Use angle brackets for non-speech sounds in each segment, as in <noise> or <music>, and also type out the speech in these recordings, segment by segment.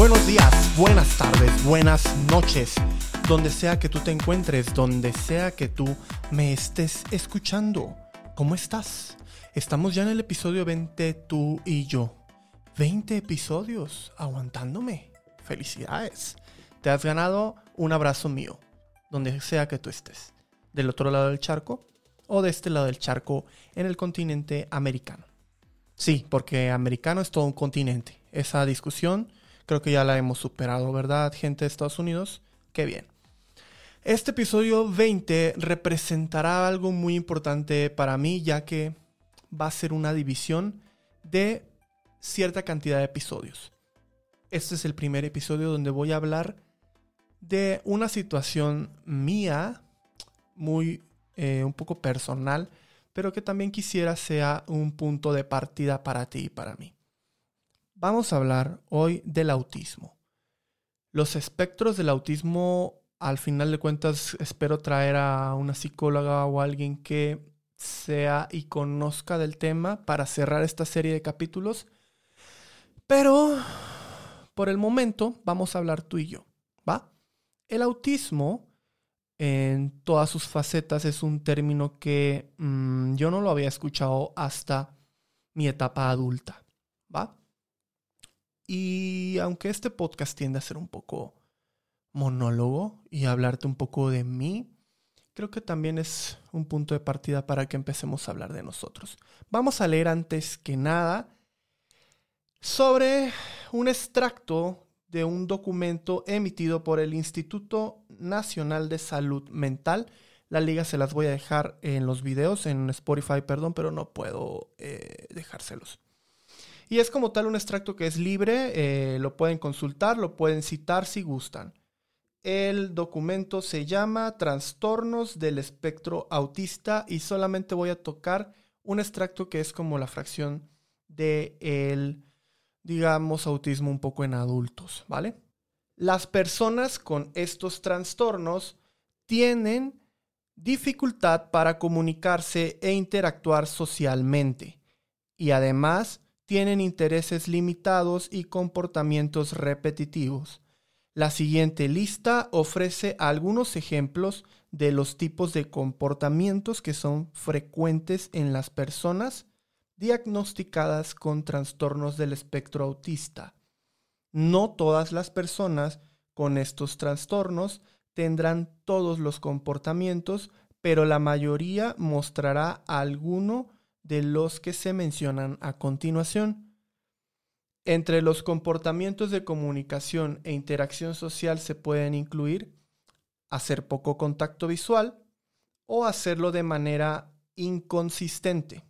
Buenos días, buenas tardes, buenas noches, donde sea que tú te encuentres, donde sea que tú me estés escuchando. ¿Cómo estás? Estamos ya en el episodio 20 tú y yo. 20 episodios aguantándome. Felicidades. Te has ganado un abrazo mío, donde sea que tú estés. Del otro lado del charco o de este lado del charco en el continente americano. Sí, porque americano es todo un continente. Esa discusión Creo que ya la hemos superado, ¿verdad, gente de Estados Unidos? Qué bien. Este episodio 20 representará algo muy importante para mí, ya que va a ser una división de cierta cantidad de episodios. Este es el primer episodio donde voy a hablar de una situación mía, muy eh, un poco personal, pero que también quisiera sea un punto de partida para ti y para mí. Vamos a hablar hoy del autismo. Los espectros del autismo, al final de cuentas, espero traer a una psicóloga o alguien que sea y conozca del tema para cerrar esta serie de capítulos. Pero, por el momento, vamos a hablar tú y yo, ¿va? El autismo, en todas sus facetas, es un término que mm, yo no lo había escuchado hasta mi etapa adulta, ¿va? Y aunque este podcast tiende a ser un poco monólogo y hablarte un poco de mí, creo que también es un punto de partida para que empecemos a hablar de nosotros. Vamos a leer antes que nada sobre un extracto de un documento emitido por el Instituto Nacional de Salud Mental. La liga se las voy a dejar en los videos, en Spotify, perdón, pero no puedo eh, dejárselos. Y es como tal un extracto que es libre, eh, lo pueden consultar, lo pueden citar si gustan. El documento se llama Trastornos del espectro autista y solamente voy a tocar un extracto que es como la fracción de digamos, autismo un poco en adultos, ¿vale? Las personas con estos trastornos tienen dificultad para comunicarse e interactuar socialmente y además tienen intereses limitados y comportamientos repetitivos. La siguiente lista ofrece algunos ejemplos de los tipos de comportamientos que son frecuentes en las personas diagnosticadas con trastornos del espectro autista. No todas las personas con estos trastornos tendrán todos los comportamientos, pero la mayoría mostrará alguno de los que se mencionan a continuación. Entre los comportamientos de comunicación e interacción social se pueden incluir hacer poco contacto visual o hacerlo de manera inconsistente,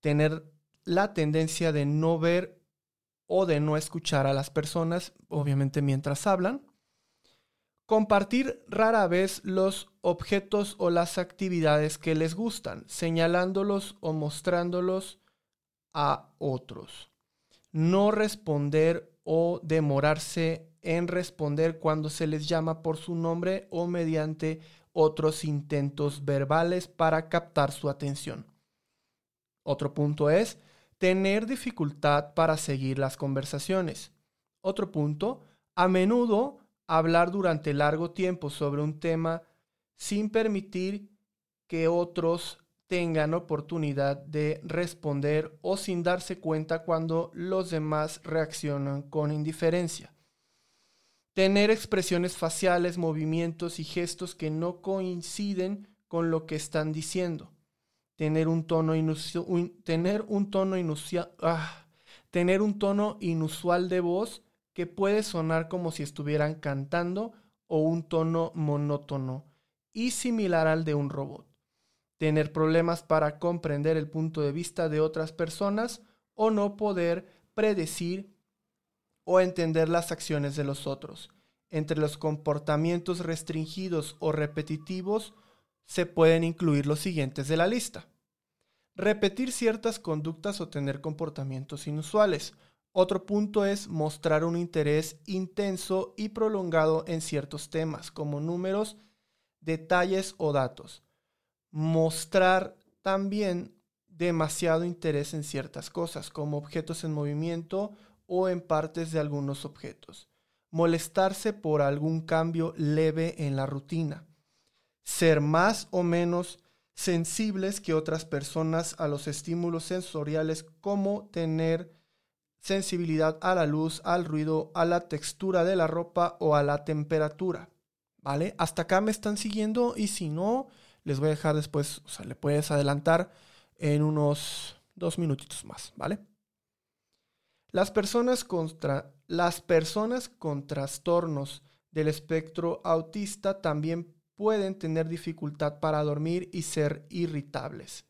tener la tendencia de no ver o de no escuchar a las personas, obviamente mientras hablan, Compartir rara vez los objetos o las actividades que les gustan, señalándolos o mostrándolos a otros. No responder o demorarse en responder cuando se les llama por su nombre o mediante otros intentos verbales para captar su atención. Otro punto es tener dificultad para seguir las conversaciones. Otro punto, a menudo hablar durante largo tiempo sobre un tema sin permitir que otros tengan oportunidad de responder o sin darse cuenta cuando los demás reaccionan con indiferencia. Tener expresiones faciales, movimientos y gestos que no coinciden con lo que están diciendo. Tener un tono, tener un tono, ah, tener un tono inusual de voz que puede sonar como si estuvieran cantando o un tono monótono y similar al de un robot. Tener problemas para comprender el punto de vista de otras personas o no poder predecir o entender las acciones de los otros. Entre los comportamientos restringidos o repetitivos se pueden incluir los siguientes de la lista. Repetir ciertas conductas o tener comportamientos inusuales, otro punto es mostrar un interés intenso y prolongado en ciertos temas, como números, detalles o datos. Mostrar también demasiado interés en ciertas cosas, como objetos en movimiento o en partes de algunos objetos. Molestarse por algún cambio leve en la rutina. Ser más o menos sensibles que otras personas a los estímulos sensoriales como tener sensibilidad a la luz, al ruido, a la textura de la ropa o a la temperatura. ¿Vale? Hasta acá me están siguiendo y si no, les voy a dejar después, o sea, le puedes adelantar en unos dos minutitos más, ¿vale? Las personas, contra, las personas con trastornos del espectro autista también pueden tener dificultad para dormir y ser irritables.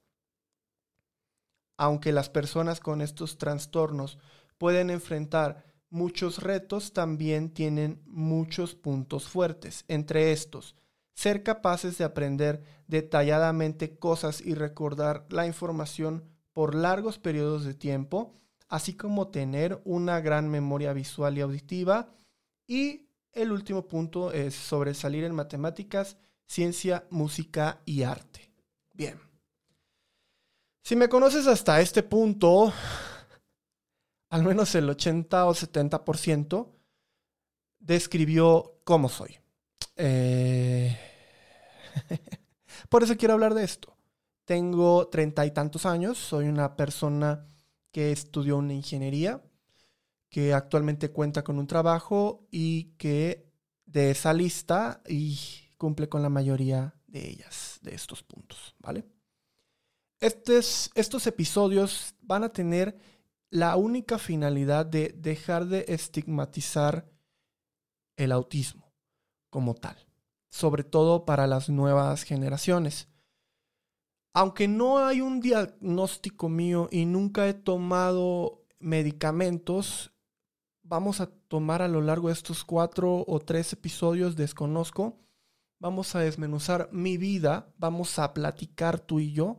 Aunque las personas con estos trastornos pueden enfrentar muchos retos, también tienen muchos puntos fuertes. Entre estos, ser capaces de aprender detalladamente cosas y recordar la información por largos periodos de tiempo, así como tener una gran memoria visual y auditiva. Y el último punto es sobresalir en matemáticas, ciencia, música y arte. Bien. Si me conoces hasta este punto, al menos el 80 o 70% describió cómo soy. Eh, <laughs> por eso quiero hablar de esto. Tengo treinta y tantos años, soy una persona que estudió una ingeniería, que actualmente cuenta con un trabajo y que de esa lista y cumple con la mayoría de ellas, de estos puntos, ¿vale? Estos, estos episodios van a tener la única finalidad de dejar de estigmatizar el autismo como tal, sobre todo para las nuevas generaciones. Aunque no hay un diagnóstico mío y nunca he tomado medicamentos, vamos a tomar a lo largo de estos cuatro o tres episodios, desconozco, vamos a desmenuzar mi vida, vamos a platicar tú y yo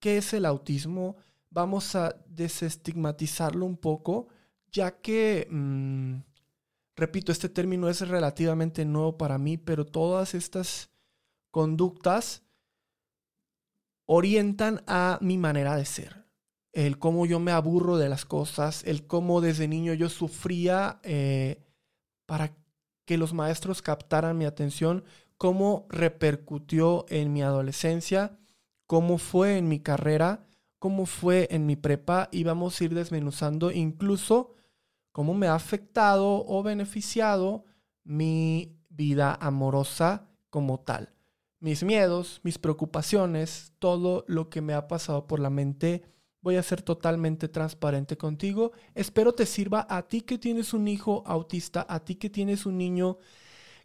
qué es el autismo, vamos a desestigmatizarlo un poco, ya que, mm, repito, este término es relativamente nuevo para mí, pero todas estas conductas orientan a mi manera de ser. El cómo yo me aburro de las cosas, el cómo desde niño yo sufría eh, para que los maestros captaran mi atención, cómo repercutió en mi adolescencia, cómo fue en mi carrera cómo fue en mi prepa y vamos a ir desmenuzando incluso cómo me ha afectado o beneficiado mi vida amorosa como tal. Mis miedos, mis preocupaciones, todo lo que me ha pasado por la mente. Voy a ser totalmente transparente contigo. Espero te sirva a ti que tienes un hijo autista, a ti que tienes un niño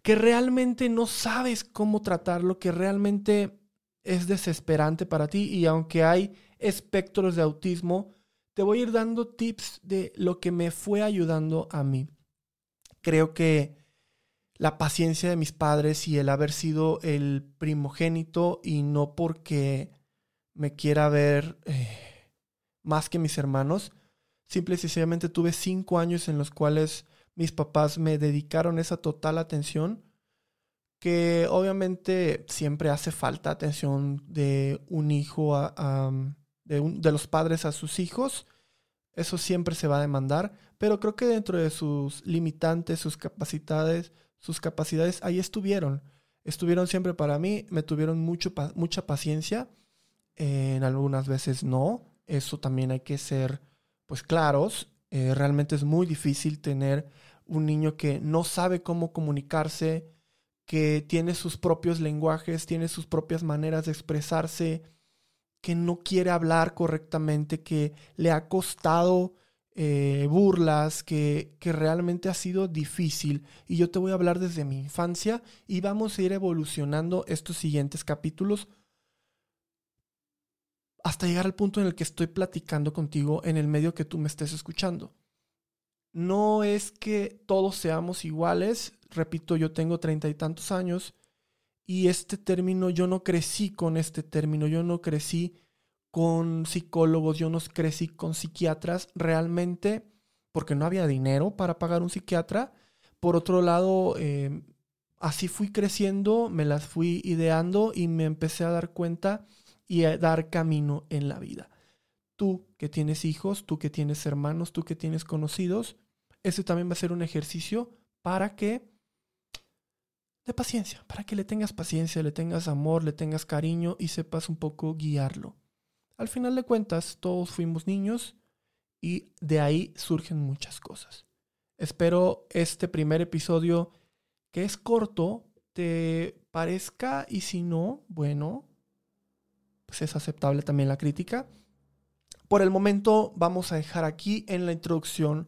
que realmente no sabes cómo tratarlo, que realmente es desesperante para ti y aunque hay espectros de autismo, te voy a ir dando tips de lo que me fue ayudando a mí. Creo que la paciencia de mis padres y el haber sido el primogénito y no porque me quiera ver eh, más que mis hermanos, simple y sencillamente tuve cinco años en los cuales mis papás me dedicaron esa total atención que obviamente siempre hace falta atención de un hijo a, de, los padres a sus hijos. Eso siempre se va a demandar, pero creo que dentro de sus limitantes, sus capacidades, sus capacidades, ahí estuvieron. Estuvieron siempre para mí, me tuvieron mucho, mucha paciencia. en algunas veces no. Eso también hay que ser, pues, claros. Eh, realmente es muy difícil tener un niño que no sabe cómo comunicarse, que tiene sus propios lenguajes, tiene sus propias maneras de expresarse, que no quiere hablar correctamente, que le ha costado eh, burlas, que, que realmente ha sido difícil. Y yo te voy a hablar desde mi infancia y vamos a ir evolucionando estos siguientes capítulos hasta llegar al punto en el que estoy platicando contigo en el medio que tú me estés escuchando. No es que todos seamos iguales, repito, yo tengo treinta y tantos años y este término, yo no crecí con este término, yo no crecí con psicólogos, yo no crecí con psiquiatras realmente porque no había dinero para pagar un psiquiatra. Por otro lado, eh, así fui creciendo, me las fui ideando y me empecé a dar cuenta y a dar camino en la vida. tú que tienes hijos, tú que tienes hermanos, tú que tienes conocidos, ese también va a ser un ejercicio para que de paciencia, para que le tengas paciencia, le tengas amor, le tengas cariño y sepas un poco guiarlo. Al final de cuentas, todos fuimos niños y de ahí surgen muchas cosas. Espero este primer episodio, que es corto, te parezca y si no, bueno, pues es aceptable también la crítica. Por el momento vamos a dejar aquí en la introducción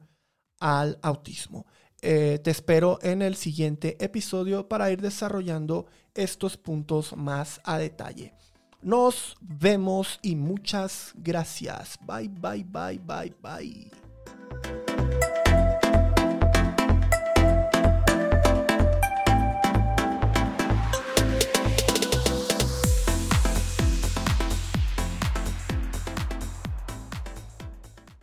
al autismo. Eh, te espero en el siguiente episodio para ir desarrollando estos puntos más a detalle. Nos vemos y muchas gracias. Bye, bye, bye, bye, bye.